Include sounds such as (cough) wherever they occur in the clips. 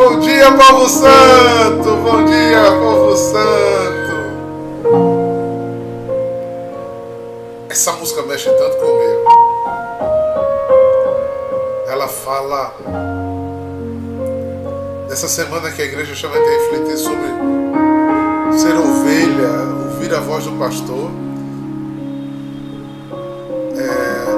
Bom dia, povo santo! Bom dia, povo santo! Essa música mexe tanto comigo. Ela fala dessa semana que a igreja chama de refletir sobre ser ovelha, ouvir a voz do pastor. É...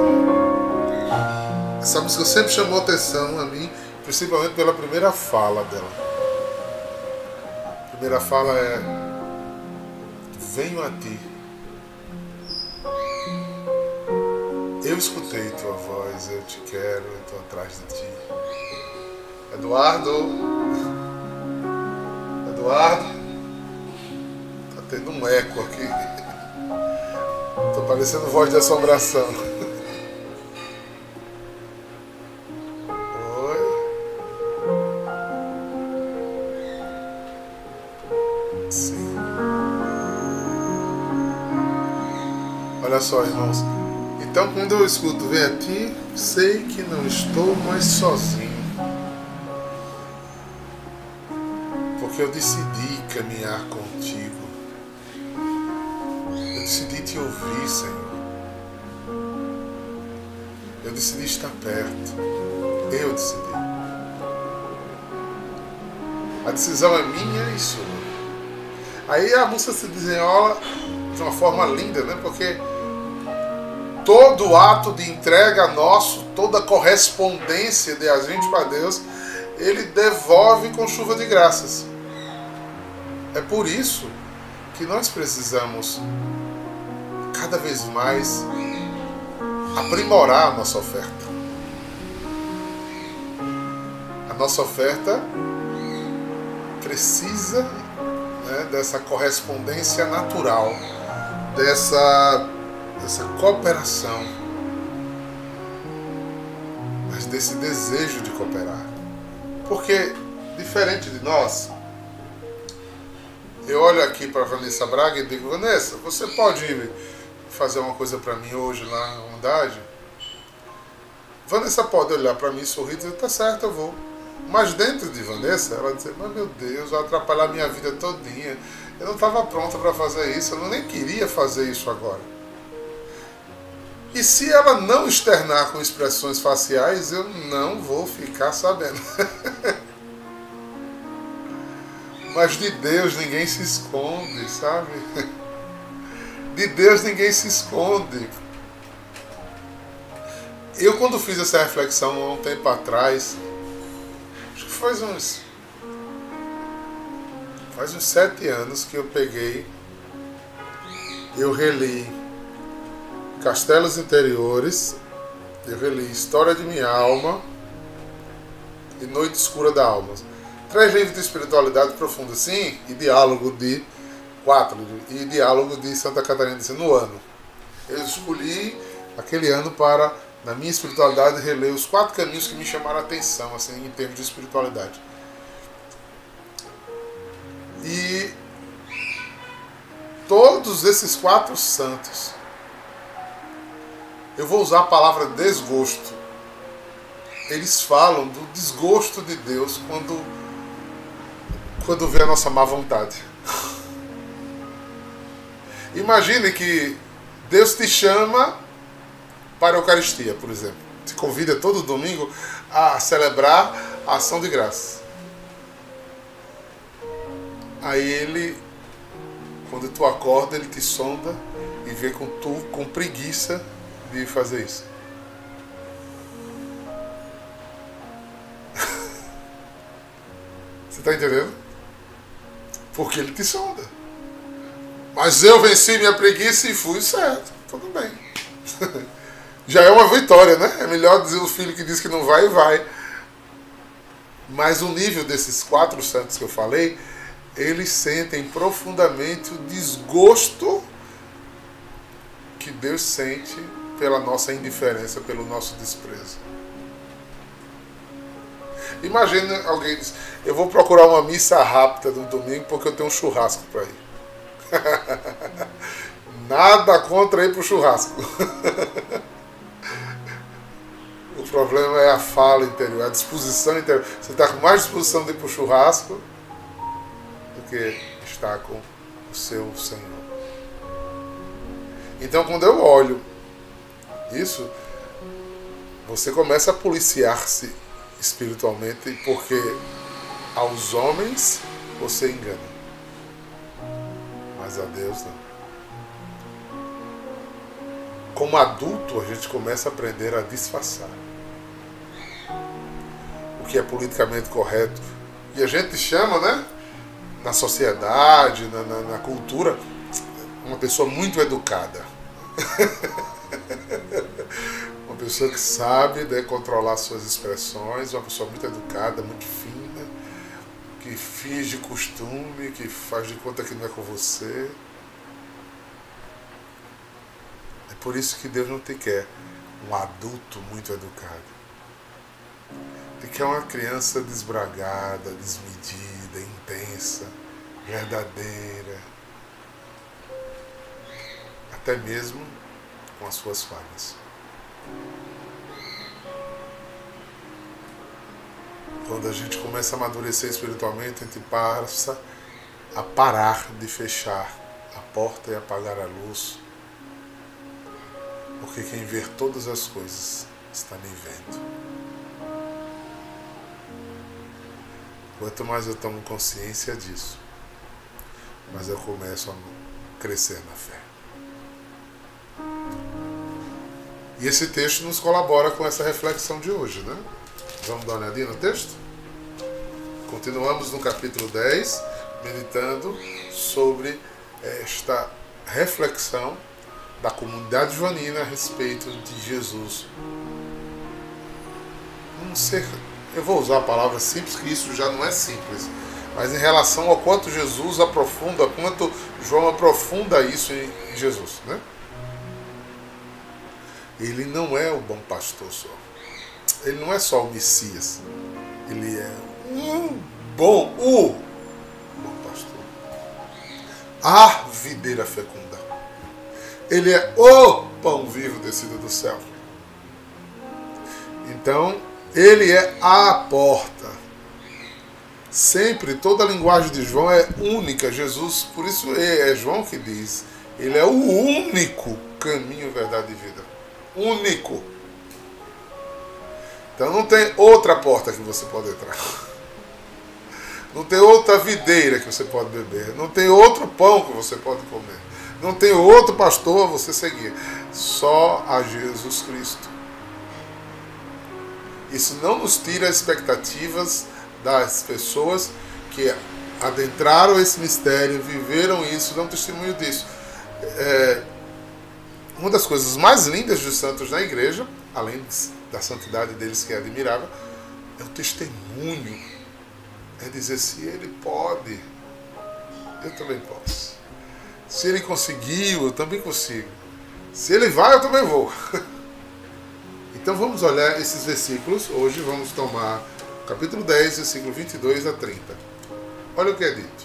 Essa música sempre chamou atenção a mim principalmente pela primeira fala dela. A primeira fala é: Venho a ti. Eu escutei tua voz, eu te quero, eu estou atrás de ti. Eduardo, Eduardo, tá tendo um eco aqui. Tô parecendo voz de assombração. Só, irmãos. Então, quando eu escuto Vem a ti, sei que não estou mais sozinho. Porque eu decidi caminhar contigo. Eu decidi te ouvir, Senhor. Eu decidi estar perto. Eu decidi. A decisão é minha e sua. Aí a música se desenrola de uma forma linda, né? Porque todo ato de entrega nosso, toda correspondência de a gente para Deus, Ele devolve com chuva de graças. É por isso que nós precisamos cada vez mais aprimorar a nossa oferta. A nossa oferta precisa né, dessa correspondência natural, dessa dessa cooperação, mas desse desejo de cooperar. Porque, diferente de nós, eu olho aqui para Vanessa Braga e digo: Vanessa, você pode fazer uma coisa para mim hoje lá na unidade? Vanessa pode olhar para mim e sorrir e dizer: tá certo, eu vou. Mas dentro de Vanessa, ela dizer: mas meu Deus, vai atrapalhar minha vida todinha. Eu não estava pronta para fazer isso, eu nem queria fazer isso agora. E se ela não externar com expressões faciais, eu não vou ficar sabendo. (laughs) Mas de Deus ninguém se esconde, sabe? De Deus ninguém se esconde. Eu, quando fiz essa reflexão há um tempo atrás, acho que faz uns. Faz uns sete anos que eu peguei, eu reli Castelos Interiores, eu reli História de Minha Alma e Noite Escura da Alma. Três livros de espiritualidade profunda, sim, e diálogo de quatro e diálogo de Santa Catarina de no ano. Eu escolhi aquele ano para, na minha espiritualidade, reler os quatro caminhos que me chamaram a atenção, assim, em termos de espiritualidade. E todos esses quatro santos eu vou usar a palavra desgosto. Eles falam do desgosto de Deus quando, quando vê a nossa má vontade. (laughs) Imagine que Deus te chama para a Eucaristia, por exemplo. Te convida todo domingo a celebrar a ação de graça. Aí ele, quando tu acorda, ele te sonda e vê com tu com preguiça de fazer isso. (laughs) Você está entendendo? Porque ele te sonda. Mas eu venci minha preguiça e fui certo. Tudo bem. (laughs) Já é uma vitória, né? É melhor dizer o filho que diz que não vai e vai. Mas o nível desses quatro santos que eu falei, eles sentem profundamente o desgosto que Deus sente pela nossa indiferença, pelo nosso desprezo. Imagina alguém diz, eu vou procurar uma missa rápida no domingo porque eu tenho um churrasco para ir. (laughs) Nada contra ir para (laughs) o churrasco. problema é a fala interior, a disposição interior. Você está com mais disposição de ir para o churrasco do que estar com o seu Senhor. Então, quando eu olho isso, você começa a policiar-se espiritualmente, porque aos homens você engana, mas a Deus não. Como adulto, a gente começa a aprender a disfarçar o que é politicamente correto. E a gente chama, né, na sociedade, na, na, na cultura, uma pessoa muito educada. (laughs) pessoa que sabe né, controlar suas expressões, uma pessoa muito educada, muito fina, que finge costume, que faz de conta que não é com você. É por isso que Deus não te quer um adulto muito educado. Ele quer uma criança desbragada, desmedida, intensa, verdadeira. Até mesmo com as suas falhas. Quando a gente começa a amadurecer espiritualmente, a gente passa a parar de fechar a porta e apagar a luz. Porque quem vê todas as coisas está me vendo. Quanto mais eu tomo consciência disso, mais eu começo a crescer na fé. E esse texto nos colabora com essa reflexão de hoje, né? Vamos dar uma olhadinha no texto? Continuamos no capítulo 10, meditando sobre esta reflexão da comunidade joanina a respeito de Jesus. Um ser, eu vou usar a palavra simples, que isso já não é simples, mas em relação ao quanto Jesus aprofunda, quanto João aprofunda isso em Jesus, né? Ele não é o bom pastor só. Ele não é só o Messias. Ele é um bom, o bom pastor. A videira fecunda. Ele é o pão vivo descido do céu. Então, ele é a porta. Sempre, toda a linguagem de João é única. Jesus, por isso é, é João que diz, ele é o único caminho, verdade e vida único. Então não tem outra porta que você pode entrar. Não tem outra videira que você pode beber. Não tem outro pão que você pode comer. Não tem outro pastor a você seguir. Só a Jesus Cristo. Isso não nos tira expectativas das pessoas que adentraram esse mistério, viveram isso, dão testemunho disso. É, uma das coisas mais lindas dos santos na igreja, além da santidade deles que é admirável, é o testemunho. É dizer, se ele pode, eu também posso. Se ele conseguiu, eu também consigo. Se ele vai, eu também vou. (laughs) Então vamos olhar esses versículos. Hoje vamos tomar capítulo 10, versículo 22 a 30. Olha o que é dito.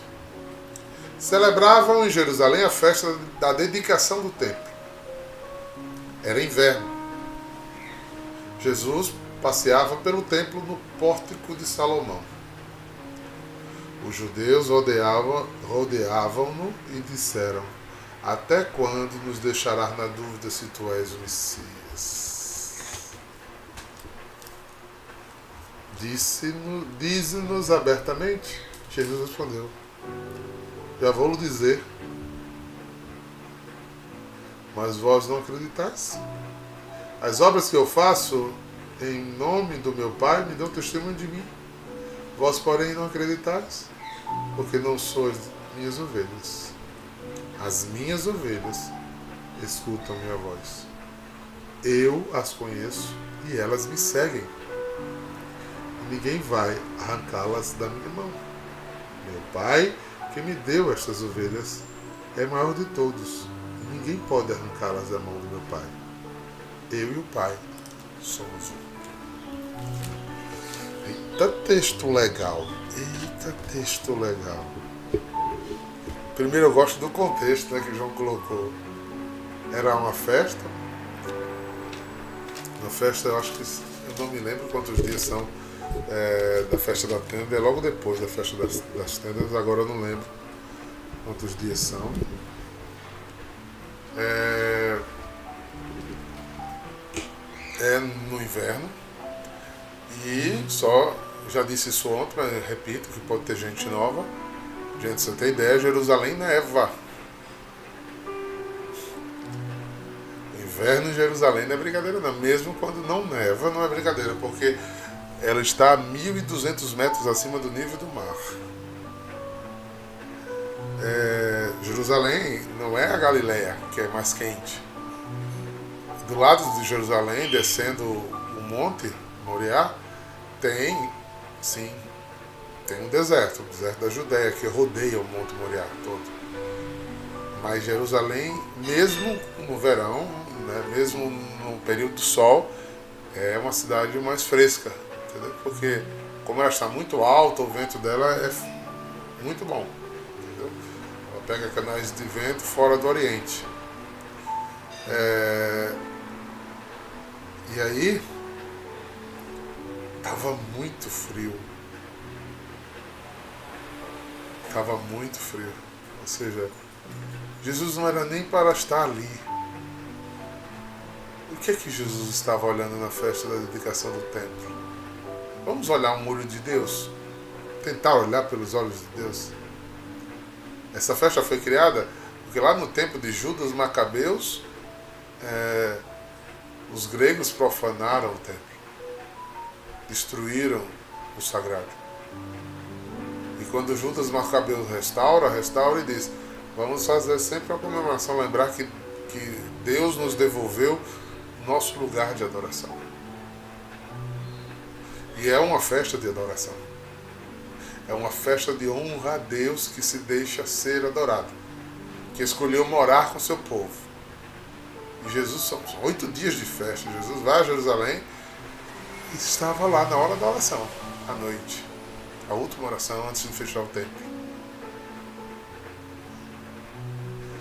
Celebravam em Jerusalém a festa da dedicação do templo era inverno. Jesus passeava pelo templo no pórtico de Salomão. Os judeus rodeavam-no rodeavam e disseram: Até quando nos deixarás na dúvida se tu és o Messias? Disse-nos dize abertamente. Jesus respondeu: Já vou lhe dizer mas vós não acreditais. As obras que eu faço em nome do meu Pai me dão testemunho de mim. Vós, porém, não acreditais, porque não sois minhas ovelhas. As minhas ovelhas escutam minha voz. Eu as conheço e elas me seguem. ninguém vai arrancá-las da minha mão. Meu Pai, que me deu estas ovelhas, é maior de todos Ninguém pode arrancá-las da mão do meu Pai. Eu e o Pai somos um. Eita texto legal. Eita texto legal. Primeiro eu gosto do contexto né, que João colocou. Era uma festa. Uma festa, eu acho que eu não me lembro quantos dias são é, da festa da tenda, é logo depois da festa das, das tendas, agora eu não lembro quantos dias são. É, é no inverno e só, já disse isso ontem, mas repito que pode ter gente nova. Gente, você tem ideia, Jerusalém neva. Inverno em Jerusalém não é brincadeira não, mesmo quando não neva não é brincadeira, porque ela está a 1.200 metros acima do nível do mar. É, Jerusalém não é a Galileia, que é mais quente. Do lado de Jerusalém, descendo o monte Moriá, tem, sim, tem um deserto, o deserto da Judéia, que rodeia o Monte Moriá todo. Mas Jerusalém, mesmo no verão, né, mesmo no período do sol, é uma cidade mais fresca, entendeu? Porque como ela está muito alta, o vento dela é muito bom, entendeu? Pega canais de vento fora do Oriente. É... E aí, tava muito frio. Tava muito frio. Ou seja, Jesus não era nem para estar ali. O que é que Jesus estava olhando na festa da dedicação do templo? Vamos olhar um olho de Deus? Tentar olhar pelos olhos de Deus? Essa festa foi criada porque lá no tempo de Judas Macabeus, é, os gregos profanaram o templo, destruíram o sagrado. E quando Judas Macabeus restaura, restaura e diz: vamos fazer sempre a comemoração, lembrar que, que Deus nos devolveu nosso lugar de adoração. E é uma festa de adoração. É uma festa de honra a Deus que se deixa ser adorado, que escolheu morar com seu povo. E Jesus, são oito dias de festa. Jesus vai a Jerusalém e estava lá na hora da oração, à noite. A última oração antes de fechar o templo.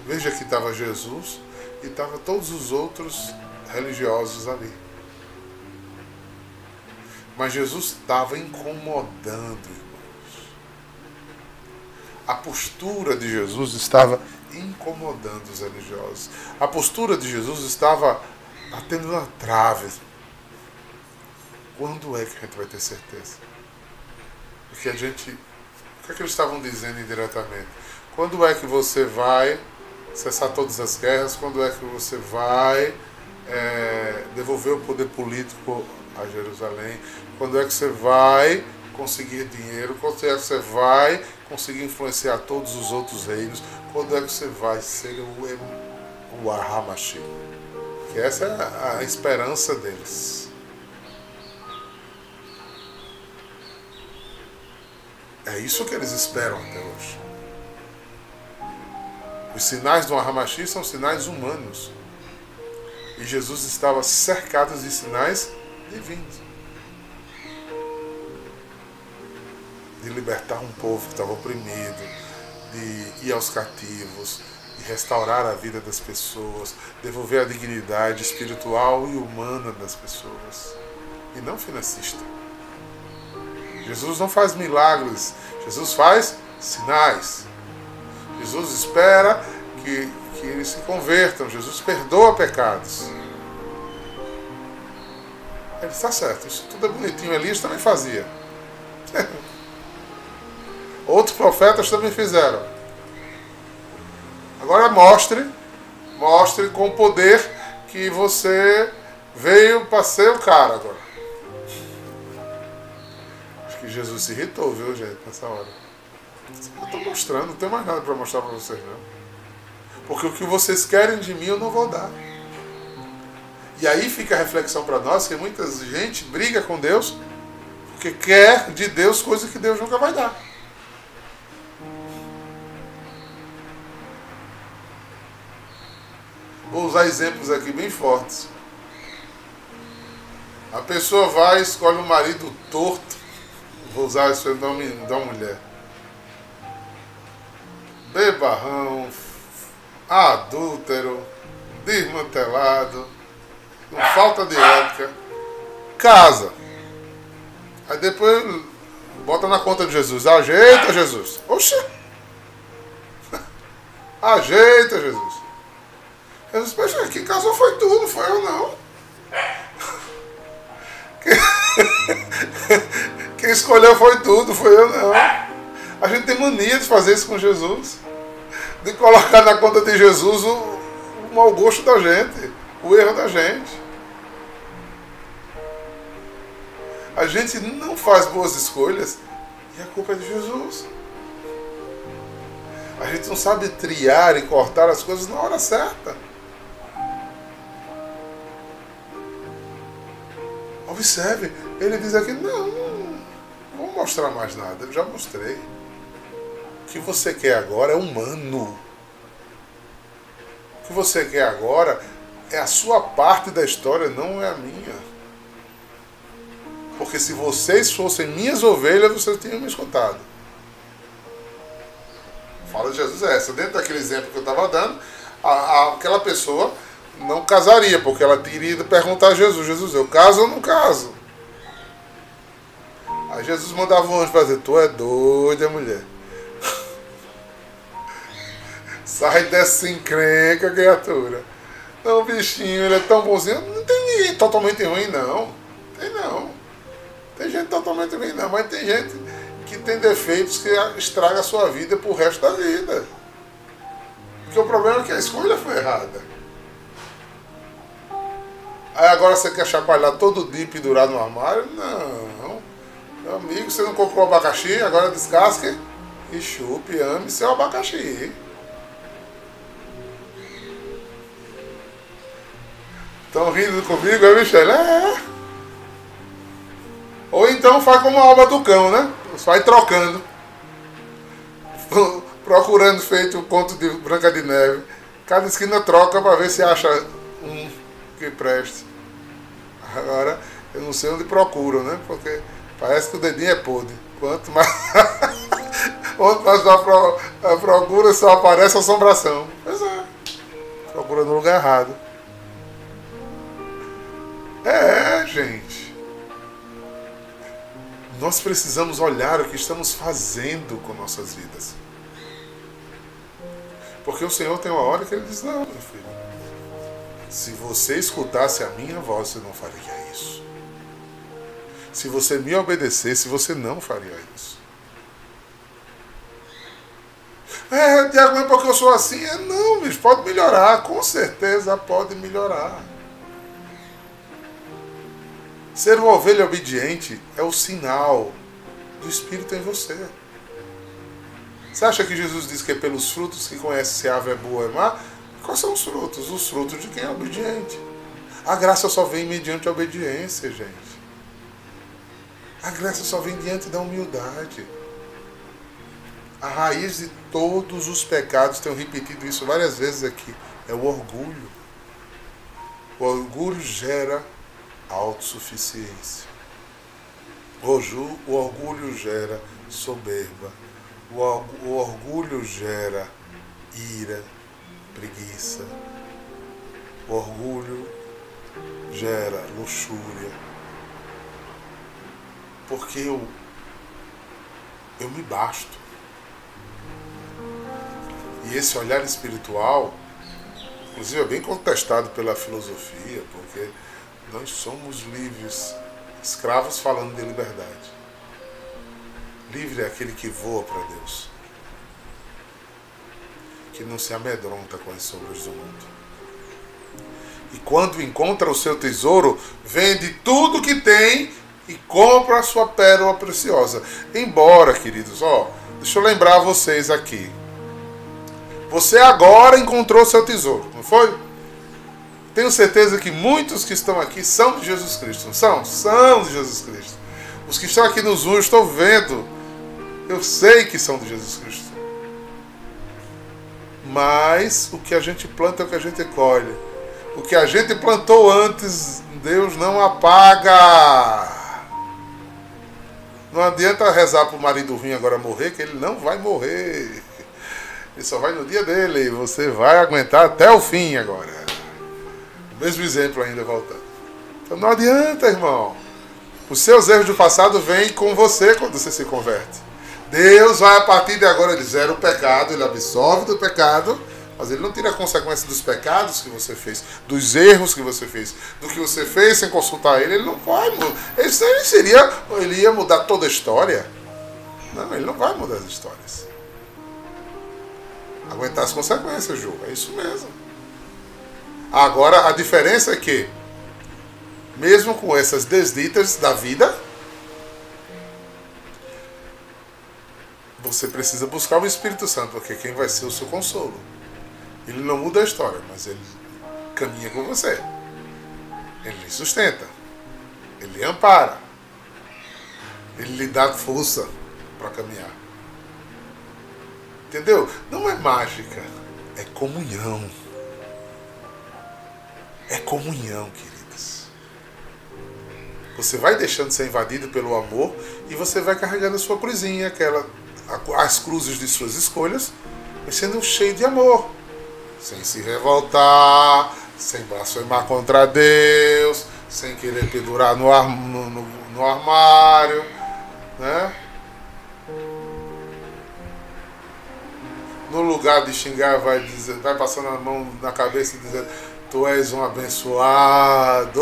Veja que estava Jesus e estava todos os outros religiosos ali. Mas Jesus estava incomodando. A postura de Jesus estava incomodando os religiosos. A postura de Jesus estava batendo na trave. Quando é que a gente vai ter certeza? Porque a gente. O que é que eles estavam dizendo indiretamente? Quando é que você vai cessar todas as guerras? Quando é que você vai é, devolver o poder político a Jerusalém? Quando é que você vai conseguir dinheiro? Quando é que você vai conseguir influenciar todos os outros reinos? Quando é que você vai ser o, o? Que essa é a esperança deles. É isso que eles esperam até hoje. Os sinais do Ahamashi são sinais humanos. E Jesus estava cercado de sinais divinos. De libertar um povo que estava oprimido, de ir aos cativos, de restaurar a vida das pessoas, devolver a dignidade espiritual e humana das pessoas, e não financista. Jesus não faz milagres, Jesus faz sinais. Jesus espera que que eles se convertam. Jesus perdoa pecados. Ele está certo, isso tudo é bonitinho. Elias também fazia. (laughs) Outros profetas também fizeram. Agora mostre, mostre com o poder que você veio para ser o cara agora. Acho que Jesus se irritou, viu, gente, nessa hora. Eu estou mostrando, não tem mais nada para mostrar para vocês, não. Porque o que vocês querem de mim eu não vou dar. E aí fica a reflexão para nós que muita gente briga com Deus porque quer de Deus coisa que Deus nunca vai dar. Vou usar exemplos aqui bem fortes. A pessoa vai, escolhe um marido torto, vou usar esse nome da mulher. Bebarrão, adúltero, desmantelado, com falta de ética. casa. Aí depois bota na conta de Jesus. Ajeita, Jesus. Oxa! (laughs) Ajeita, Jesus. Jesus, poxa, quem casou foi tudo, foi eu não. (laughs) Quem escolheu foi tudo, foi eu não. A gente tem mania de fazer isso com Jesus. De colocar na conta de Jesus o, o mau gosto da gente, o erro da gente. A gente não faz boas escolhas e a culpa é de Jesus. A gente não sabe triar e cortar as coisas na hora certa. Observe, ele diz aqui, não, não vou mostrar mais nada, eu já mostrei. O que você quer agora é humano. O que você quer agora é a sua parte da história, não é a minha. Porque se vocês fossem minhas ovelhas, vocês tinham me escutado. Fala de Jesus é essa. Dentro daquele exemplo que eu estava dando, a, a, aquela pessoa não casaria, porque ela teria ido perguntar a Jesus, Jesus, eu caso ou não caso? Aí Jesus mandava um anjo fazer, tu é doida, mulher. (laughs) Sai dessa encrenca, criatura. Não, bichinho, ele é tão bonzinho. Não tem ninguém totalmente ruim, não. Tem não. Tem gente totalmente ruim, não. Mas tem gente que tem defeitos que estraga a sua vida pro resto da vida. Porque o problema é que a escolha foi errada. Aí agora você quer chacoalhar todo dia pendurado no armário? Não. Meu amigo, você não comprou abacaxi, agora descasque e chupe, ame seu abacaxi. Estão rindo comigo, é, Michele? É. Ou então faz como a alma do cão, né? Vai trocando. (laughs) Procurando feito o conto de Branca de Neve. Cada esquina troca para ver se acha um que preste. Agora, eu não sei onde procuram, né? Porque parece que o dedinho é podre. Quanto mais. Quanto mais a procura, só aparece assombração. Pois é. Procura no lugar errado. É, gente. Nós precisamos olhar o que estamos fazendo com nossas vidas. Porque o Senhor tem uma hora que ele diz: Não, meu filho. Se você escutasse a minha voz, você não faria isso. Se você me obedecesse, você não faria isso. É, Tiago, é porque eu sou assim? É, não, bicho, pode melhorar. Com certeza pode melhorar. Ser uma ovelha obediente é o sinal do Espírito em você. Você acha que Jesus diz que é pelos frutos que conhece se a ave é boa ou é má? Quais são os frutos? Os frutos de quem é obediente. A graça só vem mediante a obediência, gente. A graça só vem diante da humildade. A raiz de todos os pecados, tenho repetido isso várias vezes aqui, é o orgulho. O orgulho gera autossuficiência. O orgulho gera soberba. O orgulho gera ira, preguiça. O orgulho gera luxúria. Porque eu, eu me basto. E esse olhar espiritual, inclusive, é bem contestado pela filosofia, porque nós somos livres, escravos falando de liberdade. Livre é aquele que voa para Deus que não se amedronta com as sombras do mundo. E quando encontra o seu tesouro, vende tudo que tem e compra a sua pérola preciosa. Embora, queridos, ó, deixa eu lembrar vocês aqui. Você agora encontrou seu tesouro, não foi? Tenho certeza que muitos que estão aqui são de Jesus Cristo. São? São de Jesus Cristo. Os que estão aqui nos unhos, estou vendo. Eu sei que são de Jesus Cristo. Mas o que a gente planta é o que a gente colhe. O que a gente plantou antes, Deus não apaga. Não adianta rezar para o marido ruim agora morrer, que ele não vai morrer. Ele só vai no dia dele. Você vai aguentar até o fim agora. Mesmo exemplo ainda voltando. Então não adianta, irmão. Os seus erros do passado vêm com você quando você se converte. Deus vai a partir de agora, zera o pecado, ele absolve do pecado, mas ele não tira a consequência dos pecados que você fez, dos erros que você fez, do que você fez sem consultar ele, ele não vai mudar. Ele seria, ele ia mudar toda a história. Não, ele não vai mudar as histórias. Aguentar as consequências, Ju, é isso mesmo. Agora, a diferença é que, mesmo com essas desditas da vida, você precisa buscar o Espírito Santo, porque quem vai ser o seu consolo. Ele não muda a história, mas ele caminha com você. Ele lhe sustenta. Ele lhe ampara. Ele lhe dá força para caminhar. Entendeu? Não é mágica, é comunhão. É comunhão, queridas. Você vai deixando de ser invadido pelo amor e você vai carregando a sua cruzinha, aquela, as cruzes de suas escolhas, mas sendo cheio de amor. Sem se revoltar, sem blasfemar contra Deus, sem querer pendurar no, ar, no, no, no armário, né? no lugar de xingar, vai, dizer, vai passando a mão na cabeça e dizendo: Tu és um abençoado,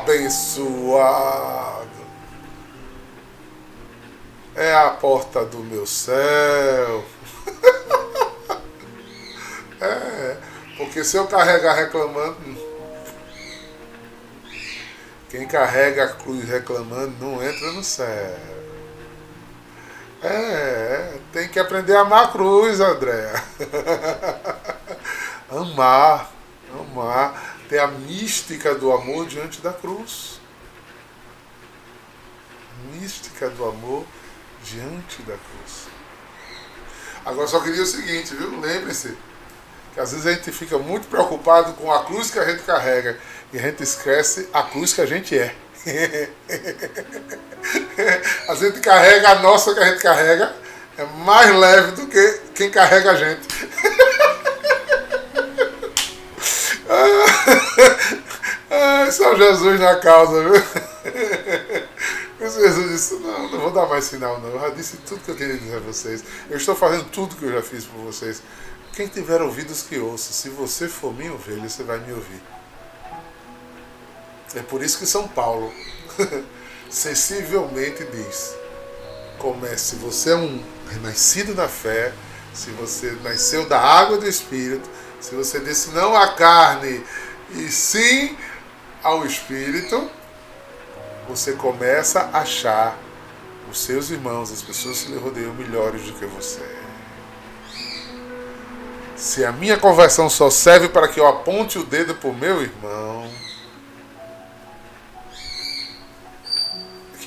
abençoado. É a porta do meu céu. (laughs) é, porque se eu carregar reclamando, quem carrega a cruz reclamando não entra no céu. É, tem que aprender a amar a cruz, André. (laughs) amar, amar. Ter a mística do amor diante da cruz. Mística do amor diante da cruz. Agora só queria o seguinte, viu? Lembre-se que às vezes a gente fica muito preocupado com a cruz que a gente carrega e a gente esquece a cruz que a gente é. (laughs) a gente carrega a nossa que a gente carrega, é mais leve do que quem carrega a gente. (laughs) Ai, São Jesus na causa, viu? (laughs) Jesus disse, não, não vou dar mais sinal não. Eu já disse tudo que eu queria dizer a vocês. Eu estou fazendo tudo que eu já fiz por vocês. Quem tiver ouvidos que ouça. Se você for minha ovelha, você vai me ouvir. É por isso que São Paulo (laughs) sensivelmente diz: comece, se você é um renascido na fé, se você nasceu da água do Espírito, se você disse não à carne e sim ao Espírito, você começa a achar os seus irmãos, as pessoas que lhe rodeiam, melhores do que você. Se a minha conversão só serve para que eu aponte o dedo para o meu irmão,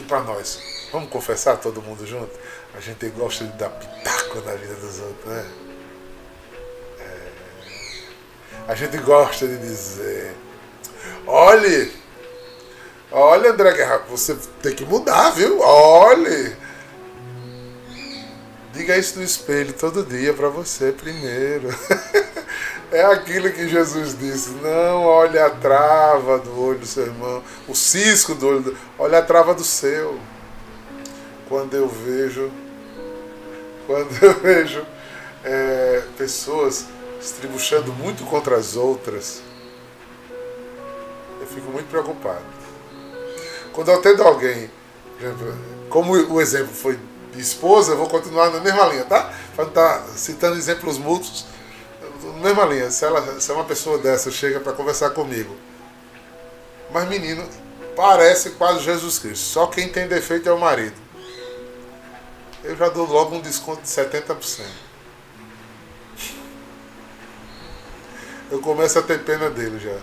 para nós. Vamos confessar todo mundo junto? A gente gosta de dar pitaco na vida dos outros, né? É... A gente gosta de dizer: olhe, olha, André Guerra, você tem que mudar, viu? Olhe. Diga isso no espelho todo dia para você primeiro. (laughs) É aquilo que Jesus disse: não olhe a trava do olho do seu irmão, o cisco do olho, do... olhe a trava do seu. Quando eu vejo, quando eu (laughs) vejo é, pessoas estribuchando muito contra as outras, eu fico muito preocupado. Quando eu atendo alguém, como o exemplo foi de esposa, eu vou continuar na mesma linha, tá? Para não estar tá citando exemplos mútuos mesma linha, se, ela, se uma pessoa dessa chega para conversar comigo, mas menino, parece quase Jesus Cristo, só quem tem defeito é o marido. Eu já dou logo um desconto de 70%. Eu começo a ter pena dele já.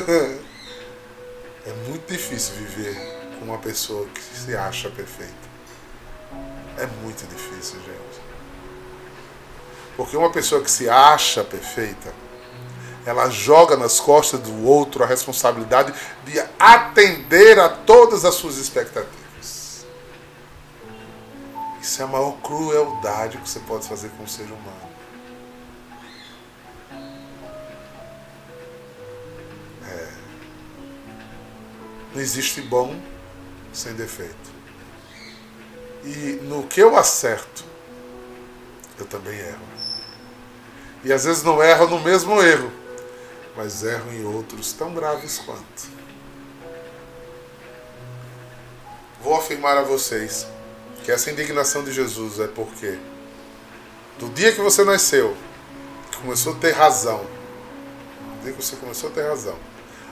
(laughs) é muito difícil viver com uma pessoa que se acha perfeita. É muito difícil, gente. Porque uma pessoa que se acha perfeita, ela joga nas costas do outro a responsabilidade de atender a todas as suas expectativas. Isso é a maior crueldade que você pode fazer com o ser humano. Não existe bom sem defeito. E no que eu acerto, eu também erro. E às vezes não erro no mesmo erro, mas erro em outros tão graves quanto. Vou afirmar a vocês que essa indignação de Jesus é porque do dia que você nasceu, começou a ter razão, do dia que você começou a ter razão,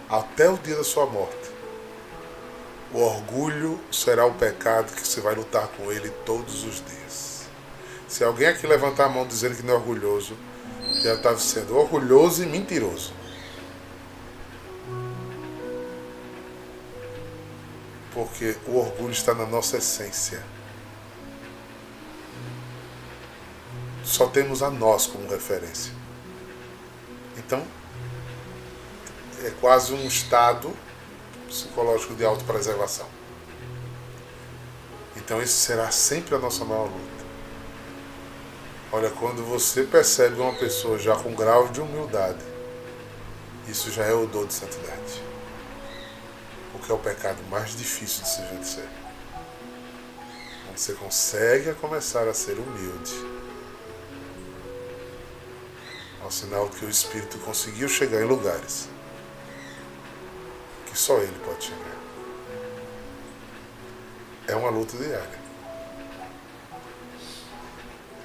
até o dia da sua morte, o orgulho será o pecado que você vai lutar com ele todos os dias. Se alguém aqui levantar a mão dizendo que não é orgulhoso, já está sendo orgulhoso e mentiroso. Porque o orgulho está na nossa essência. Só temos a nós como referência. Então, é quase um estado psicológico de autopreservação. Então, isso será sempre a nossa maior luta. Olha, quando você percebe uma pessoa já com grau de humildade, isso já é o dor de santidade. Porque é o pecado mais difícil de se vencer. Quando você consegue começar a ser humilde, é um sinal que o Espírito conseguiu chegar em lugares que só Ele pode chegar. É uma luta diária.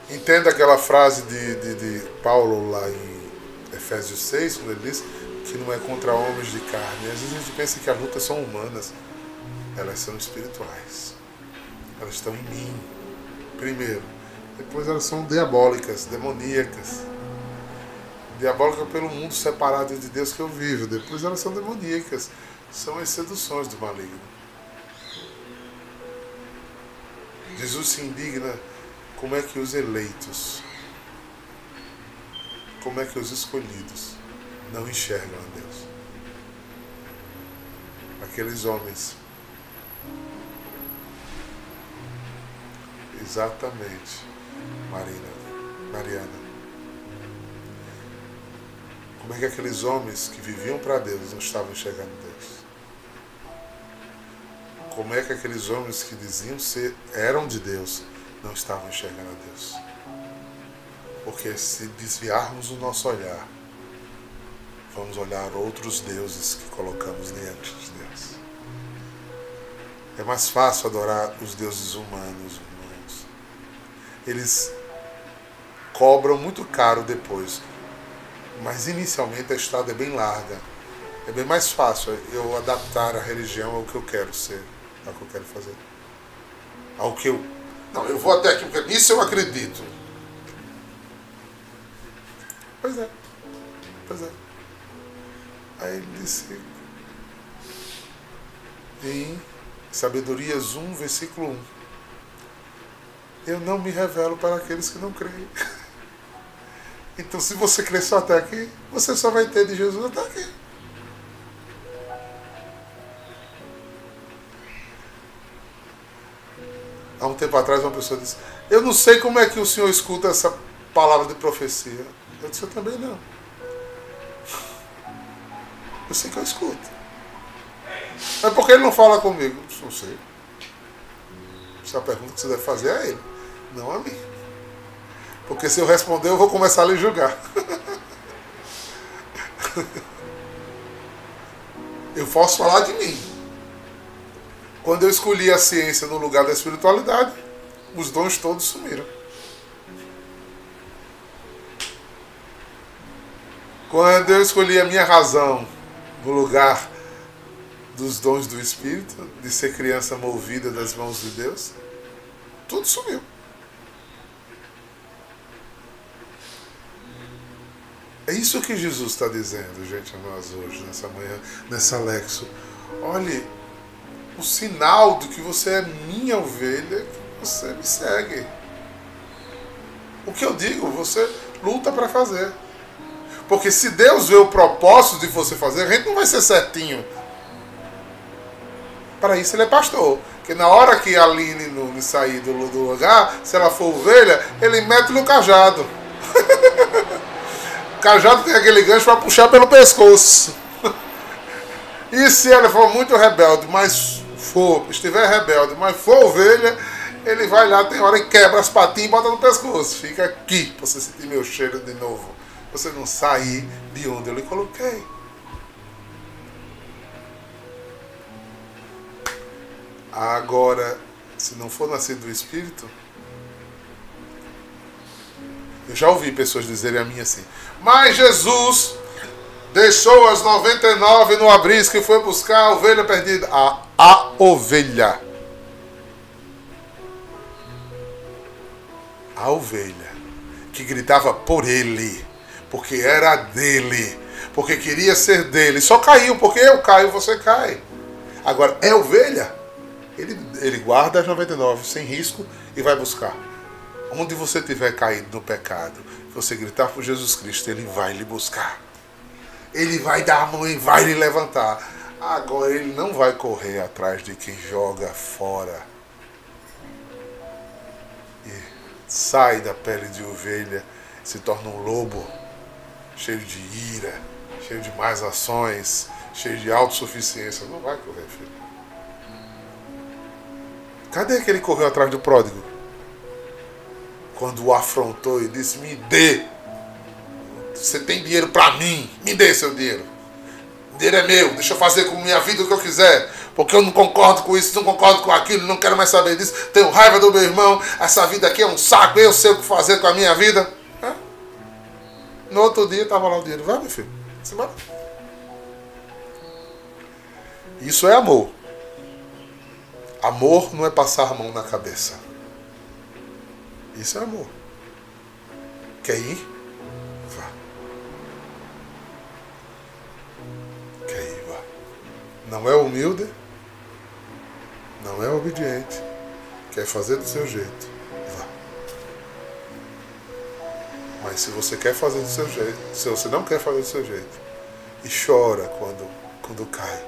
Entenda aquela frase de, de, de Paulo lá em Efésios 6, quando ele diz que não é contra homens de carne. Às vezes a gente pensa que as lutas são humanas. Elas são espirituais. Elas estão em mim, primeiro. Depois elas são diabólicas, demoníacas. Diabólica pelo mundo separado de Deus que eu vivo. Depois elas são demoníacas. São as seduções do maligno. Jesus se indigna como é que os eleitos, como é que os escolhidos não enxergam a Deus. Aqueles homens. Exatamente, Marina, Mariana. Como é que aqueles homens que viviam para Deus não estavam enxergando Deus? Como é que aqueles homens que diziam ser eram de Deus não estavam enxergando a Deus. Porque se desviarmos o nosso olhar, vamos olhar outros deuses que colocamos diante de Deus. É mais fácil adorar os deuses humanos, irmãos. Eles cobram muito caro depois, mas inicialmente a estrada é bem larga. É bem mais fácil eu adaptar a religião ao que eu quero ser, ao que eu quero fazer, ao que eu não, eu vou até aqui, porque nisso eu acredito. Pois é. Pois é. Aí ele disse em Sabedorias 1, versículo 1. Eu não me revelo para aqueles que não creem. (laughs) Então, se você crer só até aqui, você só vai ter de Jesus até aqui. Há um tempo atrás uma pessoa disse, eu não sei como é que o senhor escuta essa palavra de profecia. Eu disse, eu também não. Eu sei que eu escuto. Mas por que ele não fala comigo? Não sei. Essa pergunta que você deve fazer é a ele, não a mim. Porque se eu responder, eu vou começar a lhe julgar. (laughs) eu posso falar de mim. Quando eu escolhi a ciência no lugar da espiritualidade, os dons todos sumiram. Quando eu escolhi a minha razão no lugar dos dons do Espírito, de ser criança movida das mãos de Deus, tudo sumiu. É isso que Jesus está dizendo, gente, a nós hoje, nessa manhã, nessa Lexo. Olhe, o sinal de que você é minha ovelha, você me segue. O que eu digo, você luta para fazer. Porque se Deus vê o propósito de você fazer, a gente não vai ser certinho. Para isso ele é pastor. Porque na hora que a Aline não sair do, do lugar, se ela for ovelha, ele mete no cajado. o (laughs) cajado tem aquele gancho para puxar pelo pescoço. (laughs) E se ele for muito rebelde, mas for, estiver rebelde, mas for ovelha, ele vai lá, tem hora e quebra as patinhas e bota no pescoço. Fica aqui para você sentir meu cheiro de novo. Você não sair de onde eu lhe coloquei. Agora, se não for nascido do Espírito, eu já ouvi pessoas dizerem a mim assim, mas Jesus deixou as 99 no abrisco e foi buscar a ovelha perdida. A, a ovelha. A ovelha que gritava por ele, porque era dele, porque queria ser dele. Só caiu, porque eu caio, você cai. Agora, é ovelha? Ele, ele guarda as 99 sem risco e vai buscar. Onde você tiver caído no pecado, você gritar por Jesus Cristo, ele vai lhe buscar. Ele vai dar a mão e vai lhe levantar. Agora ele não vai correr atrás de quem joga fora. E sai da pele de ovelha, se torna um lobo, cheio de ira, cheio de mais ações, cheio de autossuficiência. Não vai correr, filho. Cadê que correu atrás do pródigo? Quando o afrontou e disse: Me dê. Você tem dinheiro para mim? Me dê seu dinheiro. Dinheiro é meu. Deixa eu fazer com minha vida o que eu quiser. Porque eu não concordo com isso, não concordo com aquilo, não quero mais saber disso. Tenho raiva do meu irmão. Essa vida aqui é um saco. Eu sei o que fazer com a minha vida. No outro dia estava lá o dinheiro. Vai, meu filho. Simbora. Isso é amor. Amor não é passar a mão na cabeça. Isso é amor. Quer ir? Não é humilde, não é obediente, quer fazer do seu jeito. Vá. Mas se você quer fazer do seu jeito, se você não quer fazer do seu jeito, e chora quando, quando cai,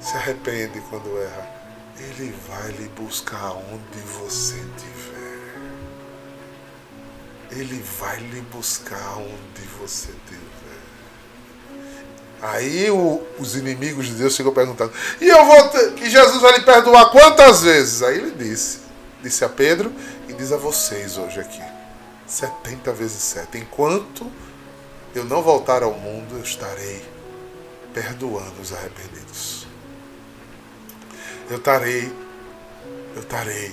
se arrepende quando erra, ele vai lhe buscar onde você estiver. Ele vai lhe buscar onde você estiver. Aí o, os inimigos de Deus ficam perguntando: e eu vou ter, e Jesus vai lhe perdoar quantas vezes? Aí ele disse, disse a Pedro e diz a vocês hoje aqui: 70 vezes 7. Enquanto eu não voltar ao mundo, eu estarei perdoando os arrependidos eu estarei, eu estarei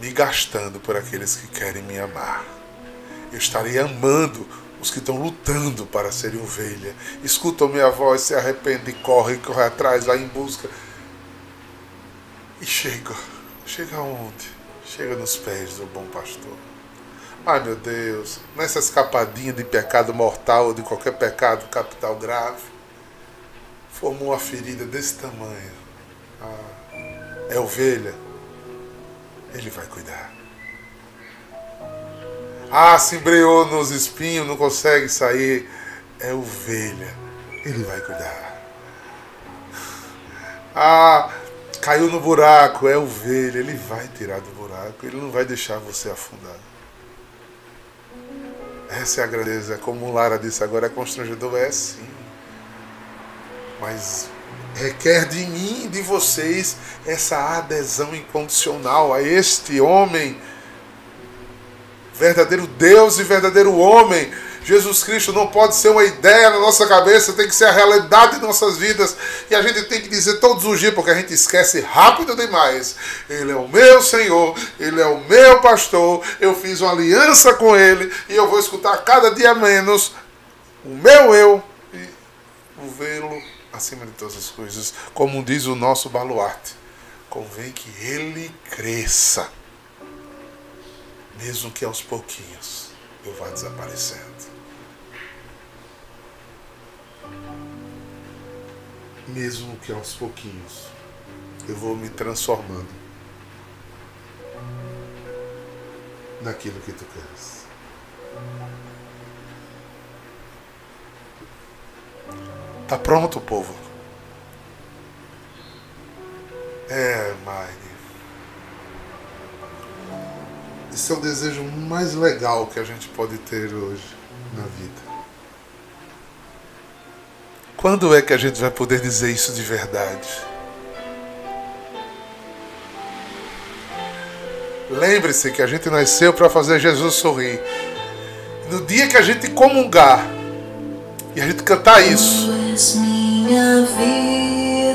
me gastando por aqueles que querem me amar. Eu estarei amando os que estão lutando para serem ovelha. Escutam minha voz, se arrependem, correm, correm atrás, vai em busca. E chega. Chega aonde? Chega nos pés do bom pastor. Ai meu Deus, nessa escapadinha de pecado mortal ou de qualquer pecado capital grave, formou uma ferida desse tamanho. Ah é ovelha, ele vai cuidar. Ah, se embreou nos espinhos, não consegue sair, é ovelha, ele vai cuidar. Ah, caiu no buraco, é ovelha, ele vai tirar do buraco, ele não vai deixar você afundar. Essa é a grandeza, como Lara disse agora, é constrangedor, é sim. Mas requer de mim e de vocês essa adesão incondicional a este homem, verdadeiro Deus e verdadeiro homem. Jesus Cristo não pode ser uma ideia na nossa cabeça, tem que ser a realidade de nossas vidas. E a gente tem que dizer todos os dias, porque a gente esquece rápido demais. Ele é o meu Senhor, Ele é o meu pastor, eu fiz uma aliança com Ele e eu vou escutar cada dia menos o meu eu e o vê-lo acima de todas as coisas, como diz o nosso baluarte, convém que ele cresça, mesmo que aos pouquinhos eu vá desaparecendo. Mesmo que aos pouquinhos eu vou me transformando naquilo que tu queres. Tá pronto, povo? É, Mari. Esse é o desejo mais legal que a gente pode ter hoje na vida. Quando é que a gente vai poder dizer isso de verdade? Lembre-se que a gente nasceu para fazer Jesus sorrir. No dia que a gente comungar e a gente cantar isso,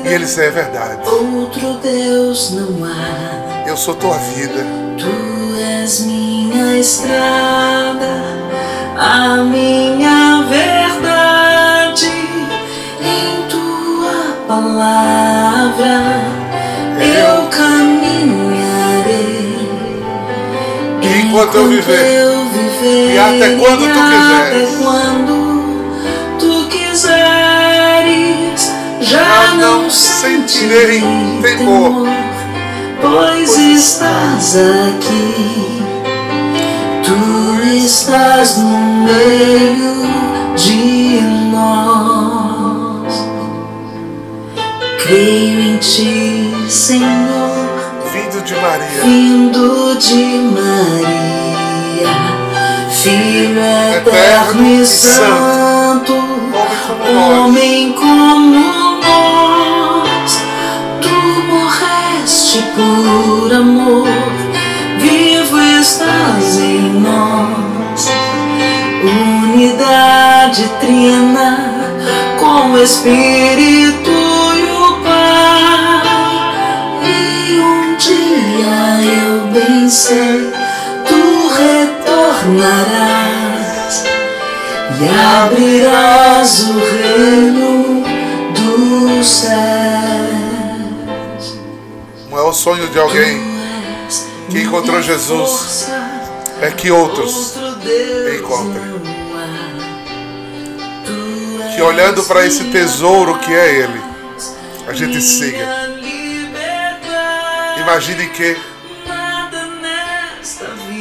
e ele disser é verdade. Outro Deus não há. Eu sou tua vida. Tu és minha estrada, a minha verdade. Em tua palavra eu caminharei. Enquanto eu viver. eu viver E até quando tu até quiseres. quando tu quiseres, já não sentirei temor, pois estás aqui. Tu estás no meio de nós. Creio em ti, Senhor Vindo de Maria. vindo de Maria, Filho eterno e santo, homem como nós. Morreste por amor, vivo estás em nós. Unidade trina com o Espírito e o Pai. E um dia eu bem sei, tu retornarás e abrirás o reino dos céus. O sonho de alguém que encontrou Jesus, é que outros encontrem. que olhando para esse tesouro que é Ele, a gente siga. Imagine que,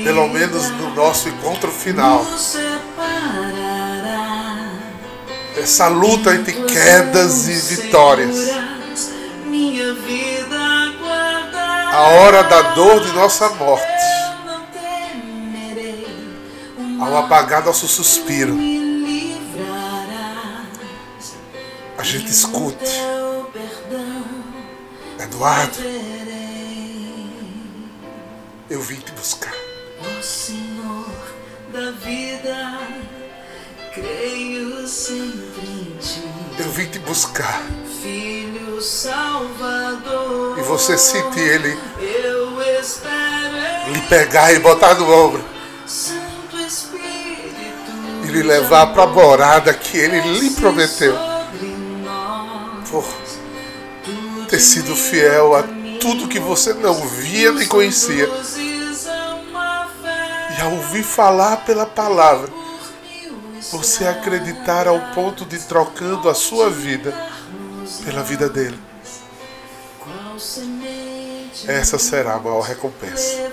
pelo menos no nosso encontro final, essa luta entre quedas e vitórias, a hora da dor de nossa morte, ao apagar nosso suspiro, a gente escute. Eduardo, eu vim te buscar. Ó Senhor da vida, creio sempre em Ti, Eu vim te buscar. Salvador. E você sentir Ele lhe pegar e botar no ombro Santo Espírito. e lhe levar para a morada que Ele lhe prometeu. Por ter sido fiel a tudo que você não via nem conhecia. E ao ouvir falar pela palavra, você acreditar ao ponto de trocando a sua vida pela vida dele. Qual semente Essa será a maior recompensa.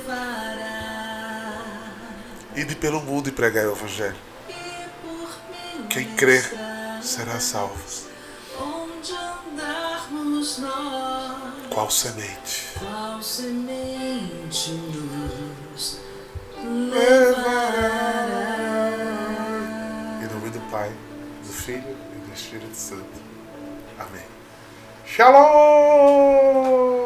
Ide pelo mundo e pregar o Evangelho. Quem crer será salvo. Onde andarmos nós, Qual semente? qual semente nos levará? Shalom!